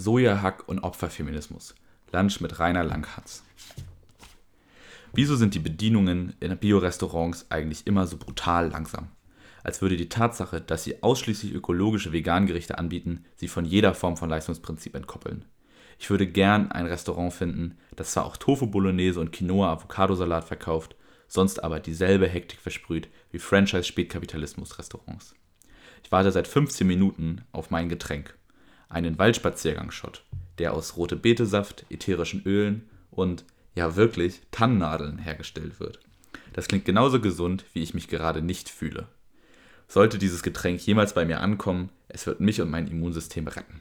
Sojahack und Opferfeminismus. Lunch mit Rainer Langhans. Wieso sind die Bedienungen in Biorestaurants eigentlich immer so brutal langsam? Als würde die Tatsache, dass sie ausschließlich ökologische Vegangerichte anbieten, sie von jeder Form von Leistungsprinzip entkoppeln. Ich würde gern ein Restaurant finden, das zwar auch Tofu Bolognese und Quinoa Avocadosalat verkauft, sonst aber dieselbe Hektik versprüht wie Franchise-Spätkapitalismus-Restaurants. Ich warte seit 15 Minuten auf mein Getränk einen Waldspaziergang-Shot, der aus rote Betesaft, ätherischen Ölen und, ja wirklich, Tannennadeln hergestellt wird. Das klingt genauso gesund, wie ich mich gerade nicht fühle. Sollte dieses Getränk jemals bei mir ankommen, es wird mich und mein Immunsystem retten.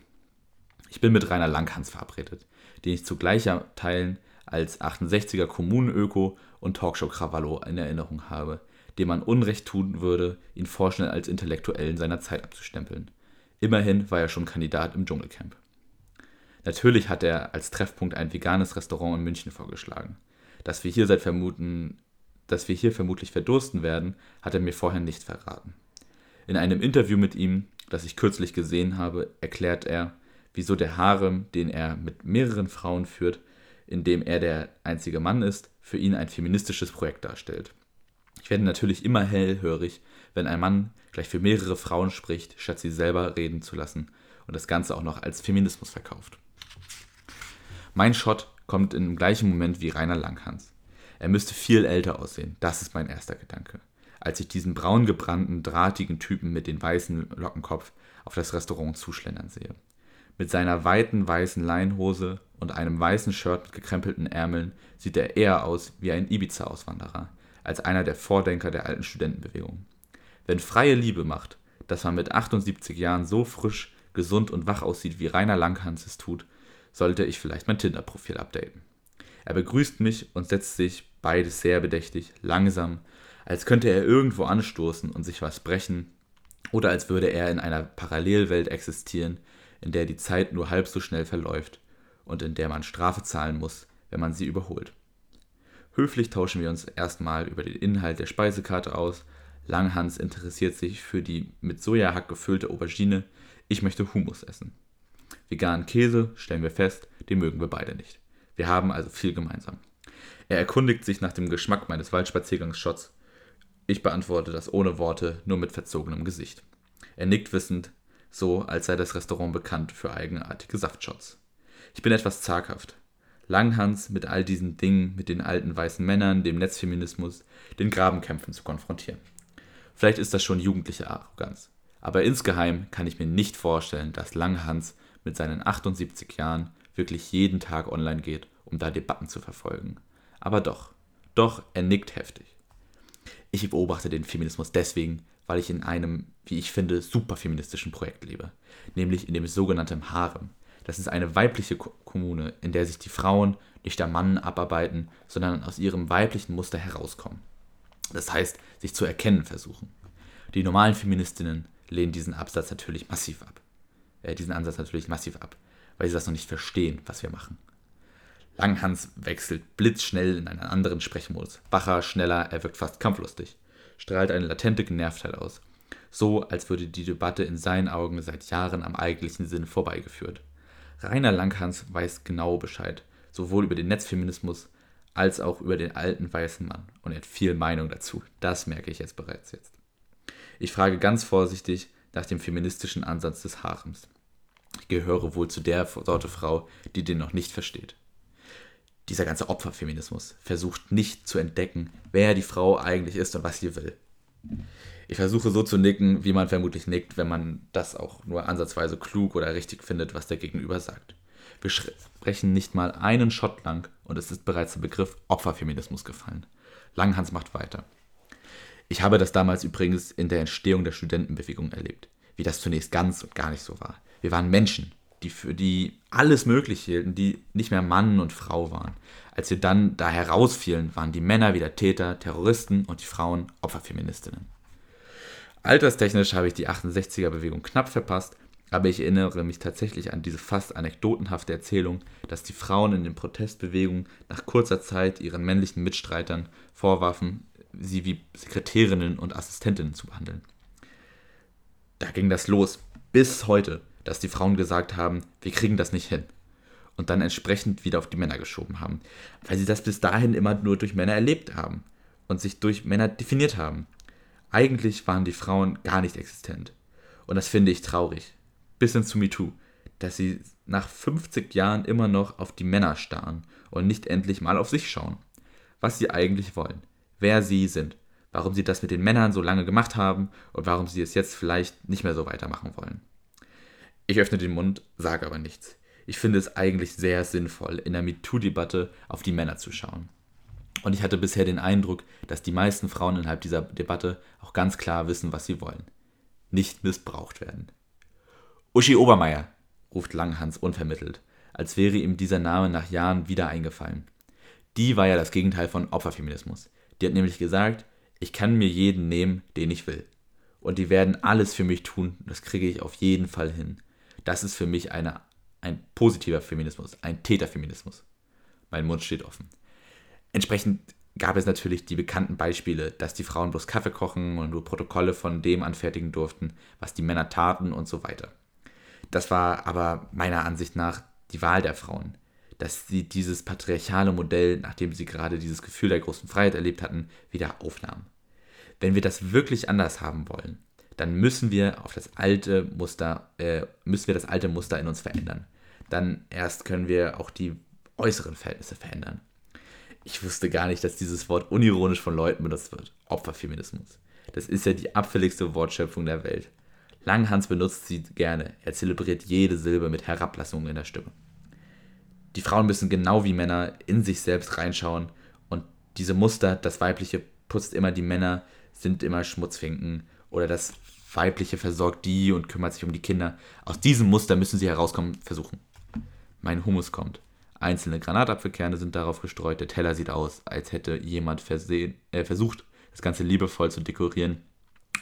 Ich bin mit Rainer Langhans verabredet, den ich zu gleicher Teilen als 68er Kommunenöko und Talkshow-Krawallo in Erinnerung habe, dem man Unrecht tun würde, ihn vorschnell als Intellektuellen seiner Zeit abzustempeln. Immerhin war er schon Kandidat im Dschungelcamp. Natürlich hat er als Treffpunkt ein veganes Restaurant in München vorgeschlagen. Dass wir hier seit vermuten, dass wir hier vermutlich verdursten werden, hat er mir vorher nicht verraten. In einem Interview mit ihm, das ich kürzlich gesehen habe, erklärt er, wieso der Harem, den er mit mehreren Frauen führt, in dem er der einzige Mann ist, für ihn ein feministisches Projekt darstellt. Ich werde natürlich immer hellhörig, wenn ein Mann gleich für mehrere Frauen spricht, statt sie selber reden zu lassen und das Ganze auch noch als Feminismus verkauft. Mein Shot kommt im gleichen Moment wie Rainer Langhans. Er müsste viel älter aussehen, das ist mein erster Gedanke, als ich diesen braun gebrannten, drahtigen Typen mit dem weißen Lockenkopf auf das Restaurant zuschlendern sehe. Mit seiner weiten weißen Leinhose und einem weißen Shirt mit gekrempelten Ärmeln sieht er eher aus wie ein Ibiza-Auswanderer, als einer der Vordenker der alten Studentenbewegung. Wenn freie Liebe macht, dass man mit 78 Jahren so frisch, gesund und wach aussieht, wie Rainer Langhans es tut, sollte ich vielleicht mein Tinder-Profil updaten. Er begrüßt mich und setzt sich, beides sehr bedächtig, langsam, als könnte er irgendwo anstoßen und sich was brechen, oder als würde er in einer Parallelwelt existieren, in der die Zeit nur halb so schnell verläuft und in der man Strafe zahlen muss, wenn man sie überholt. Höflich tauschen wir uns erstmal über den Inhalt der Speisekarte aus. Langhans interessiert sich für die mit Sojahack gefüllte Aubergine. Ich möchte Hummus essen. Veganen Käse, stellen wir fest, den mögen wir beide nicht. Wir haben also viel gemeinsam. Er erkundigt sich nach dem Geschmack meines Waldspaziergangsshots. Ich beantworte das ohne Worte, nur mit verzogenem Gesicht. Er nickt wissend, so als sei das Restaurant bekannt für eigenartige Saftshots. Ich bin etwas zaghaft. Langhans mit all diesen Dingen, mit den alten weißen Männern, dem Netzfeminismus, den Grabenkämpfen zu konfrontieren. Vielleicht ist das schon jugendliche Arroganz. Aber insgeheim kann ich mir nicht vorstellen, dass Langhans mit seinen 78 Jahren wirklich jeden Tag online geht, um da Debatten zu verfolgen. Aber doch, doch, er nickt heftig. Ich beobachte den Feminismus deswegen, weil ich in einem, wie ich finde, super feministischen Projekt lebe, nämlich in dem sogenannten Harem, das ist eine weibliche Kommune, in der sich die Frauen nicht der Mann abarbeiten, sondern aus ihrem weiblichen Muster herauskommen. Das heißt, sich zu erkennen versuchen. Die normalen Feministinnen lehnen diesen Absatz natürlich massiv ab. Äh, diesen Ansatz natürlich massiv ab, weil sie das noch nicht verstehen, was wir machen. Langhans wechselt blitzschnell in einen anderen Sprechmodus. Wacher, schneller, er wirkt fast kampflustig. Strahlt eine latente Genervtheit aus. So, als würde die Debatte in seinen Augen seit Jahren am eigentlichen Sinn vorbeigeführt. Rainer Langhans weiß genau Bescheid, sowohl über den Netzfeminismus als auch über den alten weißen Mann. Und er hat viel Meinung dazu. Das merke ich jetzt bereits jetzt. Ich frage ganz vorsichtig nach dem feministischen Ansatz des Harems. Ich gehöre wohl zu der Sorte Frau, die den noch nicht versteht. Dieser ganze Opferfeminismus versucht nicht zu entdecken, wer die Frau eigentlich ist und was sie will. Ich versuche so zu nicken, wie man vermutlich nickt, wenn man das auch nur ansatzweise klug oder richtig findet, was der Gegenüber sagt. Wir sprechen nicht mal einen Shot lang und es ist bereits der Begriff Opferfeminismus gefallen. Langhans macht weiter. Ich habe das damals übrigens in der Entstehung der Studentenbewegung erlebt, wie das zunächst ganz und gar nicht so war. Wir waren Menschen, die für die alles möglich hielten, die nicht mehr Mann und Frau waren. Als wir dann da herausfielen, waren die Männer wieder Täter, Terroristen und die Frauen Opferfeministinnen. Alterstechnisch habe ich die 68er-Bewegung knapp verpasst, aber ich erinnere mich tatsächlich an diese fast anekdotenhafte Erzählung, dass die Frauen in den Protestbewegungen nach kurzer Zeit ihren männlichen Mitstreitern vorwarfen, sie wie Sekretärinnen und Assistentinnen zu behandeln. Da ging das los, bis heute. dass die Frauen gesagt haben, wir kriegen das nicht hin. Und dann entsprechend wieder auf die Männer geschoben haben. Weil sie das bis dahin immer nur durch Männer erlebt haben und sich durch Männer definiert haben. Eigentlich waren die Frauen gar nicht existent. Und das finde ich traurig. Bis hin zu MeToo. Dass sie nach 50 Jahren immer noch auf die Männer starren und nicht endlich mal auf sich schauen. Was sie eigentlich wollen. Wer sie sind warum sie das mit den Männern so lange gemacht haben und warum sie es jetzt vielleicht nicht mehr so weitermachen wollen. Ich öffne den Mund, sage aber nichts. Ich finde es eigentlich sehr sinnvoll, in der MeToo-Debatte auf die Männer zu schauen. Und ich hatte bisher den Eindruck, dass die meisten Frauen innerhalb dieser Debatte auch ganz klar wissen, was sie wollen. Nicht missbraucht werden. Uschi Obermeier, ruft Langhans unvermittelt, als wäre ihm dieser Name nach Jahren wieder eingefallen. Die war ja das Gegenteil von Opferfeminismus. Die hat nämlich gesagt, ich kann mir jeden nehmen, den ich will. Und die werden alles für mich tun, das kriege ich auf jeden Fall hin. Das ist für mich eine, ein positiver Feminismus, ein Täterfeminismus. Mein Mund steht offen. Entsprechend gab es natürlich die bekannten Beispiele, dass die Frauen bloß Kaffee kochen und nur Protokolle von dem anfertigen durften, was die Männer taten und so weiter. Das war aber meiner Ansicht nach die Wahl der Frauen dass sie dieses patriarchale Modell, nachdem sie gerade dieses Gefühl der großen Freiheit erlebt hatten, wieder aufnahmen. Wenn wir das wirklich anders haben wollen, dann müssen wir auf das alte Muster, äh, müssen wir das alte Muster in uns verändern. Dann erst können wir auch die äußeren Verhältnisse verändern. Ich wusste gar nicht, dass dieses Wort unironisch von Leuten benutzt wird. Opferfeminismus. Das ist ja die abfälligste Wortschöpfung der Welt. Langhans benutzt sie gerne. Er zelebriert jede Silbe mit Herablassung in der Stimme die Frauen müssen genau wie Männer in sich selbst reinschauen und diese Muster, das Weibliche putzt immer die Männer, sind immer Schmutzfinken oder das Weibliche versorgt die und kümmert sich um die Kinder. Aus diesem Muster müssen sie herauskommen, versuchen. Mein Hummus kommt. Einzelne Granatapfelkerne sind darauf gestreut. Der Teller sieht aus, als hätte jemand versehen, äh, versucht, das Ganze liebevoll zu dekorieren,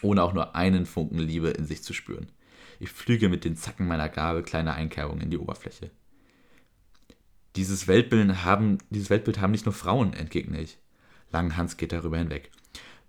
ohne auch nur einen Funken Liebe in sich zu spüren. Ich flüge mit den Zacken meiner Gabel kleine Einkerbungen in die Oberfläche. Dieses Weltbild haben, dieses Weltbild haben nicht nur Frauen, entgegne ich. Langhans geht darüber hinweg.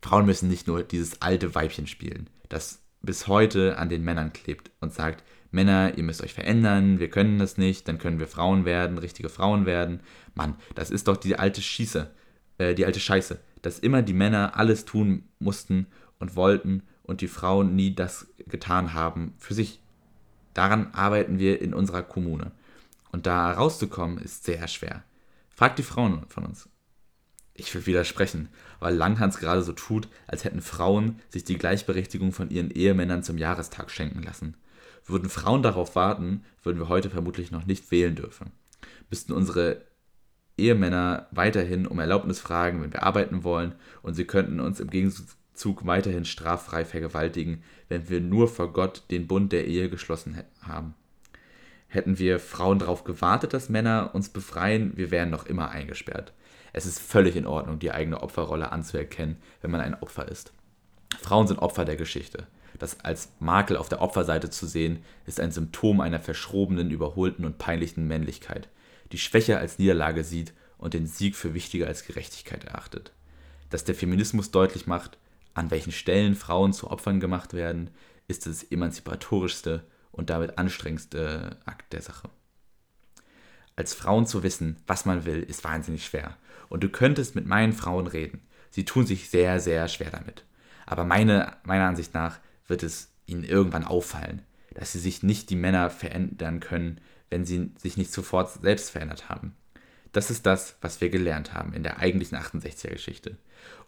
Frauen müssen nicht nur dieses alte Weibchen spielen, das bis heute an den Männern klebt und sagt, Männer, ihr müsst euch verändern, wir können das nicht, dann können wir Frauen werden, richtige Frauen werden. Mann, das ist doch die alte Schieße, äh, die alte Scheiße, dass immer die Männer alles tun mussten und wollten und die Frauen nie das getan haben für sich. Daran arbeiten wir in unserer Kommune. Und da rauszukommen, ist sehr schwer. Fragt die Frauen von uns. Ich will widersprechen, weil Langhans gerade so tut, als hätten Frauen sich die Gleichberechtigung von ihren Ehemännern zum Jahrestag schenken lassen. Würden Frauen darauf warten, würden wir heute vermutlich noch nicht wählen dürfen. Müssten unsere Ehemänner weiterhin um Erlaubnis fragen, wenn wir arbeiten wollen, und sie könnten uns im Gegenzug weiterhin straffrei vergewaltigen, wenn wir nur vor Gott den Bund der Ehe geschlossen haben. Hätten wir Frauen darauf gewartet, dass Männer uns befreien, wir wären noch immer eingesperrt. Es ist völlig in Ordnung, die eigene Opferrolle anzuerkennen, wenn man ein Opfer ist. Frauen sind Opfer der Geschichte. Das als Makel auf der Opferseite zu sehen, ist ein Symptom einer verschrobenen, überholten und peinlichen Männlichkeit, die Schwäche als Niederlage sieht und den Sieg für wichtiger als Gerechtigkeit erachtet. Dass der Feminismus deutlich macht, an welchen Stellen Frauen zu Opfern gemacht werden, ist das emanzipatorischste und damit anstrengendste Akt der Sache. Als Frauen zu wissen, was man will, ist wahnsinnig schwer. Und du könntest mit meinen Frauen reden. Sie tun sich sehr, sehr schwer damit. Aber meine, meiner Ansicht nach wird es ihnen irgendwann auffallen, dass sie sich nicht die Männer verändern können, wenn sie sich nicht sofort selbst verändert haben. Das ist das, was wir gelernt haben in der eigentlichen 68er-Geschichte.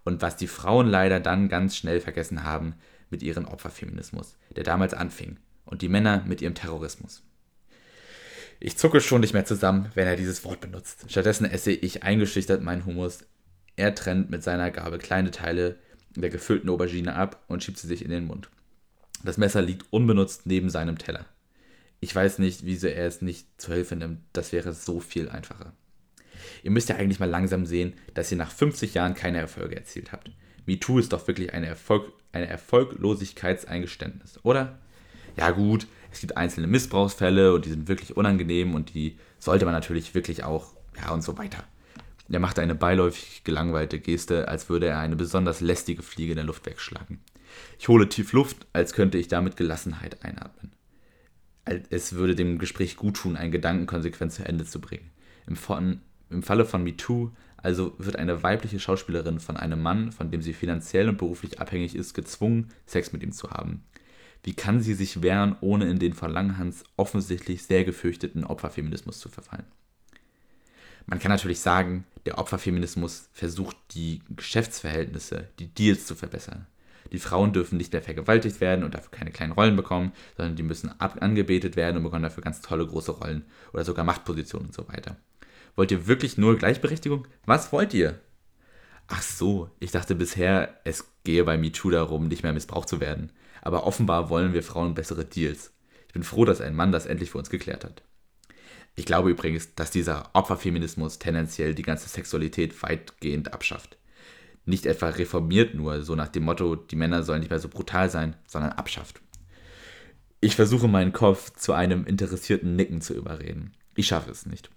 Und was die Frauen leider dann ganz schnell vergessen haben mit ihrem Opferfeminismus, der damals anfing und die Männer mit ihrem Terrorismus. Ich zucke schon nicht mehr zusammen, wenn er dieses Wort benutzt. Stattdessen esse ich eingeschüchtert meinen Hummus. Er trennt mit seiner Gabel kleine Teile der gefüllten Aubergine ab und schiebt sie sich in den Mund. Das Messer liegt unbenutzt neben seinem Teller. Ich weiß nicht, wieso er es nicht zur Hilfe nimmt. Das wäre so viel einfacher. Ihr müsst ja eigentlich mal langsam sehen, dass ihr nach 50 Jahren keine Erfolge erzielt habt. MeToo ist doch wirklich eine, Erfolg, eine Erfolglosigkeitseingeständnis, oder? ja gut, es gibt einzelne Missbrauchsfälle und die sind wirklich unangenehm und die sollte man natürlich wirklich auch, ja und so weiter. Er machte eine beiläufig gelangweilte Geste, als würde er eine besonders lästige Fliege in der Luft wegschlagen. Ich hole tief Luft, als könnte ich damit Gelassenheit einatmen. es würde dem Gespräch gut tun, einen Gedanken konsequent zu Ende zu bringen. Im, von, Im Falle von MeToo also wird eine weibliche Schauspielerin von einem Mann, von dem sie finanziell und beruflich abhängig ist, gezwungen, Sex mit ihm zu haben. Wie kann sie sich wehren, ohne in den von Langhans offensichtlich sehr gefürchteten Opferfeminismus zu verfallen? Man kann natürlich sagen, der Opferfeminismus versucht, die Geschäftsverhältnisse, die Deals zu verbessern. Die Frauen dürfen nicht mehr vergewaltigt werden und dafür keine kleinen Rollen bekommen, sondern die müssen angebetet werden und bekommen dafür ganz tolle große Rollen oder sogar Machtpositionen und so weiter. Wollt ihr wirklich nur Gleichberechtigung? Was wollt ihr? Ach so, ich dachte bisher, es gehe bei MeToo darum, nicht mehr missbraucht zu werden. Aber offenbar wollen wir Frauen bessere Deals. Ich bin froh, dass ein Mann das endlich für uns geklärt hat. Ich glaube übrigens, dass dieser Opferfeminismus tendenziell die ganze Sexualität weitgehend abschafft. Nicht etwa reformiert nur, so nach dem Motto, die Männer sollen nicht mehr so brutal sein, sondern abschafft. Ich versuche meinen Kopf zu einem interessierten Nicken zu überreden. Ich schaffe es nicht.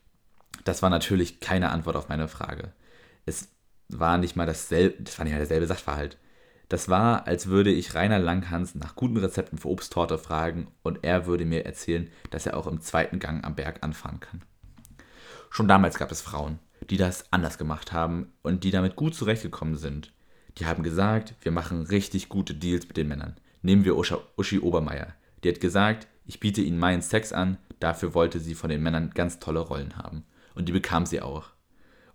Das war natürlich keine Antwort auf meine Frage. Es war nicht mal dasselbe, das war nicht mal derselbe Sachverhalt. Das war, als würde ich Rainer Langhans nach guten Rezepten für Obsttorte fragen und er würde mir erzählen, dass er auch im zweiten Gang am Berg anfahren kann. Schon damals gab es Frauen, die das anders gemacht haben und die damit gut zurechtgekommen sind. Die haben gesagt, wir machen richtig gute Deals mit den Männern. Nehmen wir Usha, Uschi Obermeier. Die hat gesagt, ich biete ihnen meinen Sex an, dafür wollte sie von den Männern ganz tolle Rollen haben. Und die bekam sie auch.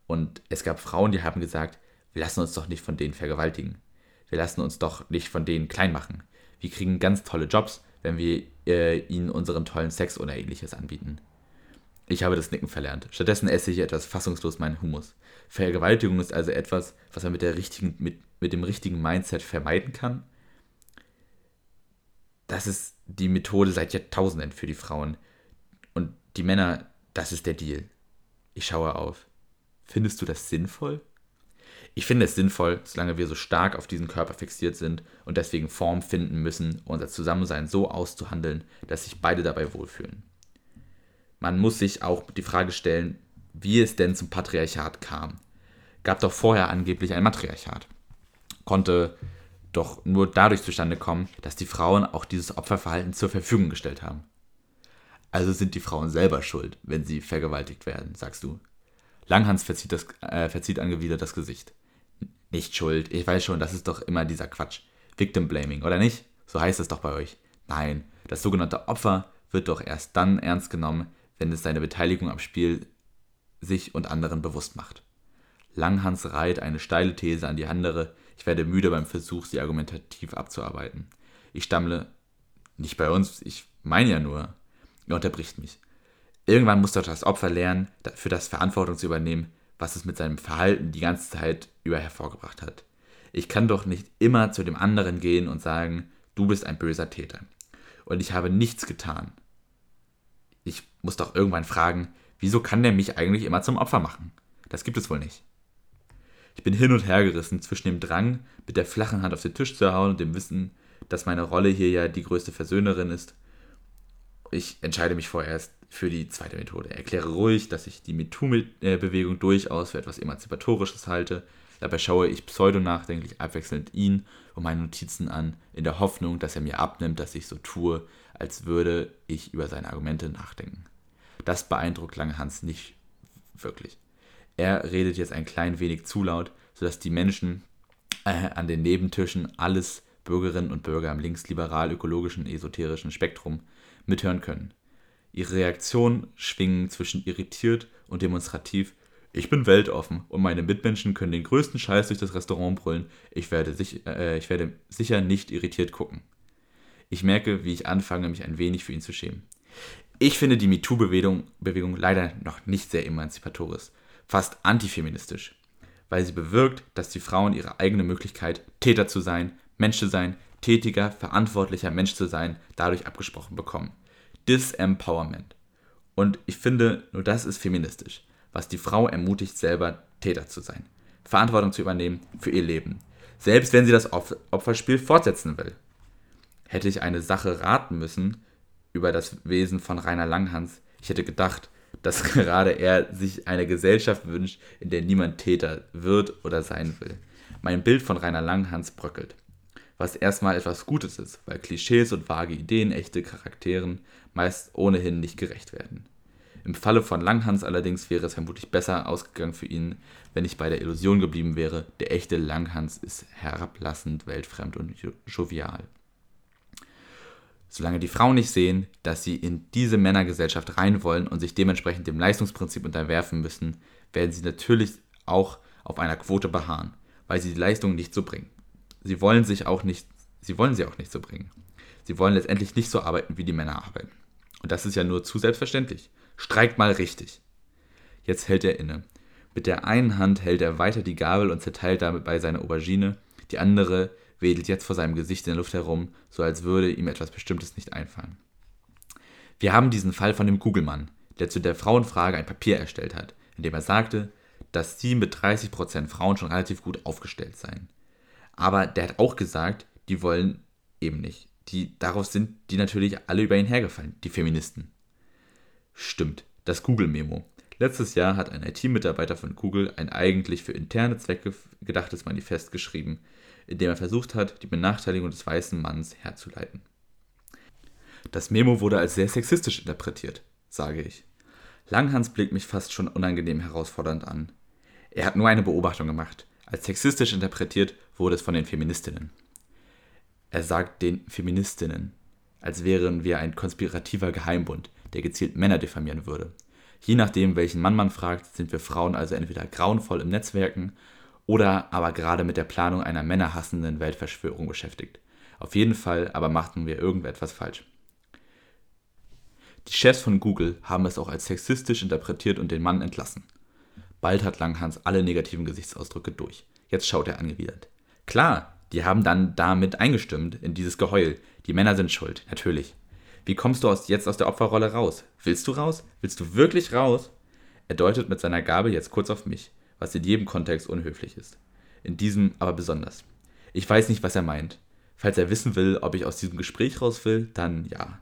Und es gab Frauen, die haben gesagt, wir lassen uns doch nicht von denen vergewaltigen wir lassen uns doch nicht von denen klein machen. Wir kriegen ganz tolle Jobs, wenn wir äh, ihnen unseren tollen Sex oder ähnliches anbieten. Ich habe das Nicken verlernt. Stattdessen esse ich etwas fassungslos meinen Humus. Vergewaltigung ist also etwas, was man mit, der richtigen, mit, mit dem richtigen Mindset vermeiden kann. Das ist die Methode seit Jahrtausenden für die Frauen. Und die Männer, das ist der Deal. Ich schaue auf. Findest du das sinnvoll? Ich finde es sinnvoll, solange wir so stark auf diesen Körper fixiert sind und deswegen Form finden müssen, unser Zusammensein so auszuhandeln, dass sich beide dabei wohlfühlen. Man muss sich auch die Frage stellen, wie es denn zum Patriarchat kam. Gab doch vorher angeblich ein Matriarchat. Konnte doch nur dadurch zustande kommen, dass die Frauen auch dieses Opferverhalten zur Verfügung gestellt haben. Also sind die Frauen selber schuld, wenn sie vergewaltigt werden, sagst du. Langhans verzieht, das, äh, verzieht angewidert das Gesicht nicht schuld. Ich weiß schon, das ist doch immer dieser Quatsch. Victim Blaming, oder nicht? So heißt es doch bei euch. Nein, das sogenannte Opfer wird doch erst dann ernst genommen, wenn es seine Beteiligung am Spiel sich und anderen bewusst macht. Langhans reiht eine steile These an die andere. Ich werde müde beim Versuch, sie argumentativ abzuarbeiten. Ich stammle, nicht bei uns, ich meine ja nur. Er unterbricht mich. Irgendwann muss doch das Opfer lernen, für das Verantwortung zu übernehmen, was es mit seinem Verhalten die ganze Zeit über hervorgebracht hat. Ich kann doch nicht immer zu dem anderen gehen und sagen, du bist ein böser Täter. Und ich habe nichts getan. Ich muss doch irgendwann fragen, wieso kann der mich eigentlich immer zum Opfer machen? Das gibt es wohl nicht. Ich bin hin und her gerissen zwischen dem Drang, mit der flachen Hand auf den Tisch zu hauen und dem Wissen, dass meine Rolle hier ja die größte Versöhnerin ist. Ich entscheide mich vorerst für die zweite Methode. Erkläre ruhig, dass ich die MeToo-Bewegung durchaus für etwas Emanzipatorisches halte. Dabei schaue ich pseudonachdenklich abwechselnd ihn und meine Notizen an, in der Hoffnung, dass er mir abnimmt, dass ich so tue, als würde ich über seine Argumente nachdenken. Das beeindruckt Langhans nicht wirklich. Er redet jetzt ein klein wenig zu laut, sodass die Menschen äh, an den Nebentischen alles Bürgerinnen und Bürger im linksliberal-ökologischen, esoterischen Spektrum mithören können. Ihre Reaktionen schwingen zwischen irritiert und demonstrativ. Ich bin weltoffen und meine Mitmenschen können den größten Scheiß durch das Restaurant brüllen. Ich werde, sich, äh, ich werde sicher nicht irritiert gucken. Ich merke, wie ich anfange, mich ein wenig für ihn zu schämen. Ich finde die MeToo-Bewegung Bewegung leider noch nicht sehr emanzipatorisch, fast antifeministisch, weil sie bewirkt, dass die Frauen ihre eigene Möglichkeit, Täter zu sein, Mensch zu sein, tätiger, verantwortlicher Mensch zu sein, dadurch abgesprochen bekommen. Disempowerment. Und ich finde, nur das ist feministisch, was die Frau ermutigt, selber Täter zu sein, Verantwortung zu übernehmen für ihr Leben, selbst wenn sie das Opferspiel fortsetzen will. Hätte ich eine Sache raten müssen über das Wesen von Rainer Langhans, ich hätte gedacht, dass gerade er sich eine Gesellschaft wünscht, in der niemand Täter wird oder sein will. Mein Bild von Rainer Langhans bröckelt. Was erstmal etwas Gutes ist, weil Klischees und vage Ideen echte Charakteren meist ohnehin nicht gerecht werden. Im Falle von Langhans allerdings wäre es vermutlich besser ausgegangen für ihn, wenn ich bei der Illusion geblieben wäre, der echte Langhans ist herablassend, weltfremd und jovial. Solange die Frauen nicht sehen, dass sie in diese Männergesellschaft rein wollen und sich dementsprechend dem Leistungsprinzip unterwerfen müssen, werden sie natürlich auch auf einer Quote beharren, weil sie die Leistung nicht so bringen. Sie wollen sich auch nicht, sie wollen sie auch nicht so bringen. Sie wollen letztendlich nicht so arbeiten, wie die Männer arbeiten. Und das ist ja nur zu selbstverständlich. Streikt mal richtig. Jetzt hält er inne. Mit der einen Hand hält er weiter die Gabel und zerteilt dabei seine Aubergine, die andere wedelt jetzt vor seinem Gesicht in der Luft herum, so als würde ihm etwas Bestimmtes nicht einfallen. Wir haben diesen Fall von dem Kugelmann, der zu der Frauenfrage ein Papier erstellt hat, in dem er sagte, dass sie mit 30% Frauen schon relativ gut aufgestellt seien. Aber der hat auch gesagt, die wollen eben nicht. Die, darauf sind die natürlich alle über ihn hergefallen, die Feministen. Stimmt, das Google-Memo. Letztes Jahr hat ein IT-Mitarbeiter von Google ein eigentlich für interne Zwecke gedachtes Manifest geschrieben, in dem er versucht hat, die Benachteiligung des weißen Manns herzuleiten. Das Memo wurde als sehr sexistisch interpretiert, sage ich. Langhans blickt mich fast schon unangenehm herausfordernd an. Er hat nur eine Beobachtung gemacht. Als sexistisch interpretiert wurde es von den Feministinnen. Er sagt den Feministinnen, als wären wir ein konspirativer Geheimbund, der gezielt Männer diffamieren würde. Je nachdem, welchen Mann man fragt, sind wir Frauen also entweder grauenvoll im Netzwerken oder aber gerade mit der Planung einer männerhassenden Weltverschwörung beschäftigt. Auf jeden Fall aber machten wir irgendetwas falsch. Die Chefs von Google haben es auch als sexistisch interpretiert und den Mann entlassen. Bald hat Langhans alle negativen Gesichtsausdrücke durch. Jetzt schaut er angewidert. Klar, die haben dann damit eingestimmt in dieses Geheul. Die Männer sind schuld, natürlich. Wie kommst du aus, jetzt aus der Opferrolle raus? Willst du raus? Willst du wirklich raus? Er deutet mit seiner Gabel jetzt kurz auf mich, was in jedem Kontext unhöflich ist. In diesem aber besonders. Ich weiß nicht, was er meint. Falls er wissen will, ob ich aus diesem Gespräch raus will, dann ja.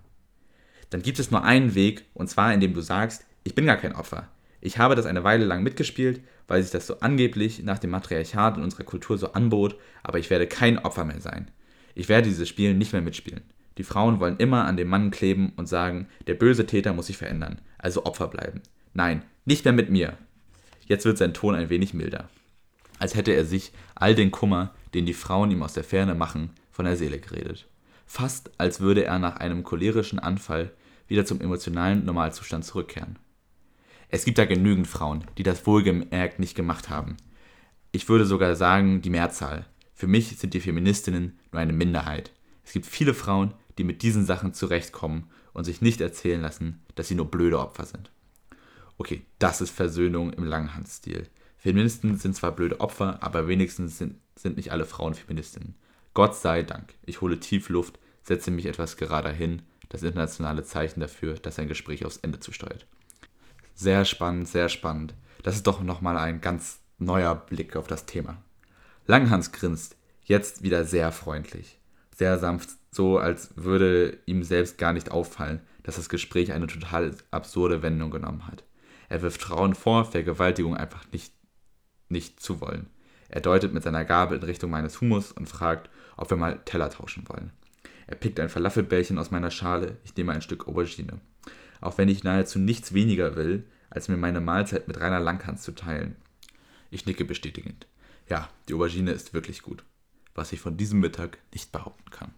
Dann gibt es nur einen Weg, und zwar indem du sagst, ich bin gar kein Opfer. Ich habe das eine Weile lang mitgespielt, weil sich das so angeblich nach dem Matriarchat in unserer Kultur so anbot, aber ich werde kein Opfer mehr sein. Ich werde dieses Spiel nicht mehr mitspielen. Die Frauen wollen immer an dem Mann kleben und sagen, der böse Täter muss sich verändern, also Opfer bleiben. Nein, nicht mehr mit mir. Jetzt wird sein Ton ein wenig milder. Als hätte er sich all den Kummer, den die Frauen ihm aus der Ferne machen, von der Seele geredet. Fast als würde er nach einem cholerischen Anfall wieder zum emotionalen Normalzustand zurückkehren. Es gibt da genügend Frauen, die das wohlgemerkt nicht gemacht haben. Ich würde sogar sagen, die Mehrzahl. Für mich sind die Feministinnen nur eine Minderheit. Es gibt viele Frauen, die mit diesen Sachen zurechtkommen und sich nicht erzählen lassen, dass sie nur blöde Opfer sind. Okay, das ist Versöhnung im Langhandstil. Feministen sind zwar blöde Opfer, aber wenigstens sind, sind nicht alle Frauen Feministinnen. Gott sei Dank. Ich hole tief Luft, setze mich etwas gerader hin. Das internationale Zeichen dafür, dass ein Gespräch aufs Ende zusteuert. Sehr spannend, sehr spannend. Das ist doch nochmal ein ganz neuer Blick auf das Thema. Langhans grinst, jetzt wieder sehr freundlich, sehr sanft, so als würde ihm selbst gar nicht auffallen, dass das Gespräch eine total absurde Wendung genommen hat. Er wirft Frauen vor, Vergewaltigung einfach nicht, nicht zu wollen. Er deutet mit seiner Gabel in Richtung meines Humus und fragt, ob wir mal Teller tauschen wollen. Er pickt ein Falafelbällchen aus meiner Schale, ich nehme ein Stück Aubergine auch wenn ich nahezu nichts weniger will, als mir meine Mahlzeit mit Rainer Langhans zu teilen. Ich nicke bestätigend. Ja, die Aubergine ist wirklich gut, was ich von diesem Mittag nicht behaupten kann.